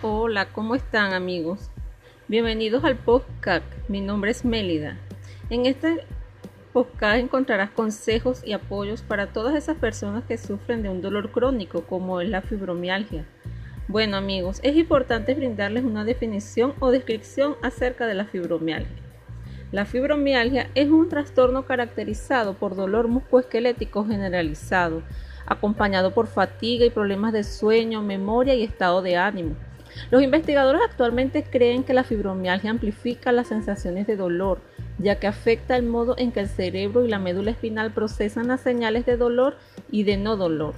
Hola, ¿cómo están amigos? Bienvenidos al podcast. Mi nombre es Mélida. En este podcast encontrarás consejos y apoyos para todas esas personas que sufren de un dolor crónico como es la fibromialgia. Bueno amigos, es importante brindarles una definición o descripción acerca de la fibromialgia. La fibromialgia es un trastorno caracterizado por dolor musculoesquelético generalizado, acompañado por fatiga y problemas de sueño, memoria y estado de ánimo. Los investigadores actualmente creen que la fibromialgia amplifica las sensaciones de dolor, ya que afecta el modo en que el cerebro y la médula espinal procesan las señales de dolor y de no dolor.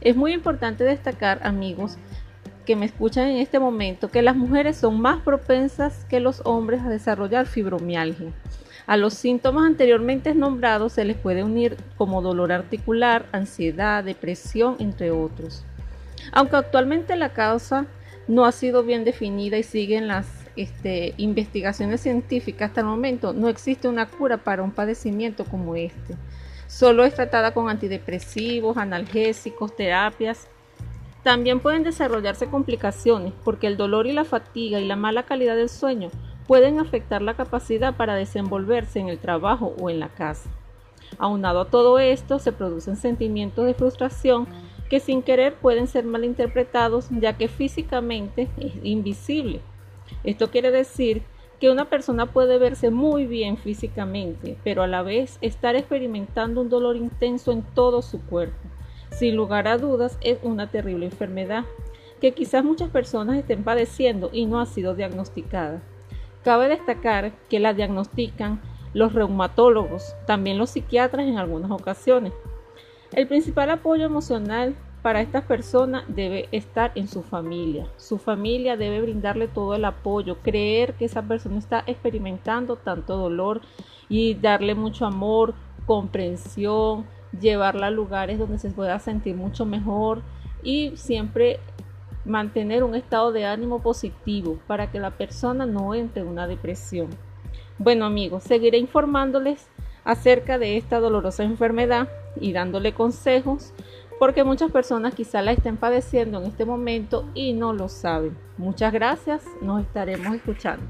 Es muy importante destacar, amigos, que me escuchan en este momento, que las mujeres son más propensas que los hombres a desarrollar fibromialgia. A los síntomas anteriormente nombrados se les puede unir como dolor articular, ansiedad, depresión, entre otros. Aunque actualmente la causa no ha sido bien definida y siguen las este, investigaciones científicas hasta el momento, no existe una cura para un padecimiento como este. Solo es tratada con antidepresivos, analgésicos, terapias. También pueden desarrollarse complicaciones porque el dolor y la fatiga y la mala calidad del sueño pueden afectar la capacidad para desenvolverse en el trabajo o en la casa. Aunado a todo esto, se producen sentimientos de frustración que sin querer pueden ser malinterpretados ya que físicamente es invisible. Esto quiere decir que una persona puede verse muy bien físicamente, pero a la vez estar experimentando un dolor intenso en todo su cuerpo. Sin lugar a dudas, es una terrible enfermedad que quizás muchas personas estén padeciendo y no ha sido diagnosticada. Cabe destacar que la diagnostican los reumatólogos, también los psiquiatras en algunas ocasiones. El principal apoyo emocional para estas personas debe estar en su familia. Su familia debe brindarle todo el apoyo, creer que esa persona está experimentando tanto dolor y darle mucho amor, comprensión, llevarla a lugares donde se pueda sentir mucho mejor y siempre mantener un estado de ánimo positivo para que la persona no entre en una depresión. Bueno amigos, seguiré informándoles acerca de esta dolorosa enfermedad y dándole consejos porque muchas personas quizá la estén padeciendo en este momento y no lo saben. Muchas gracias, nos estaremos escuchando.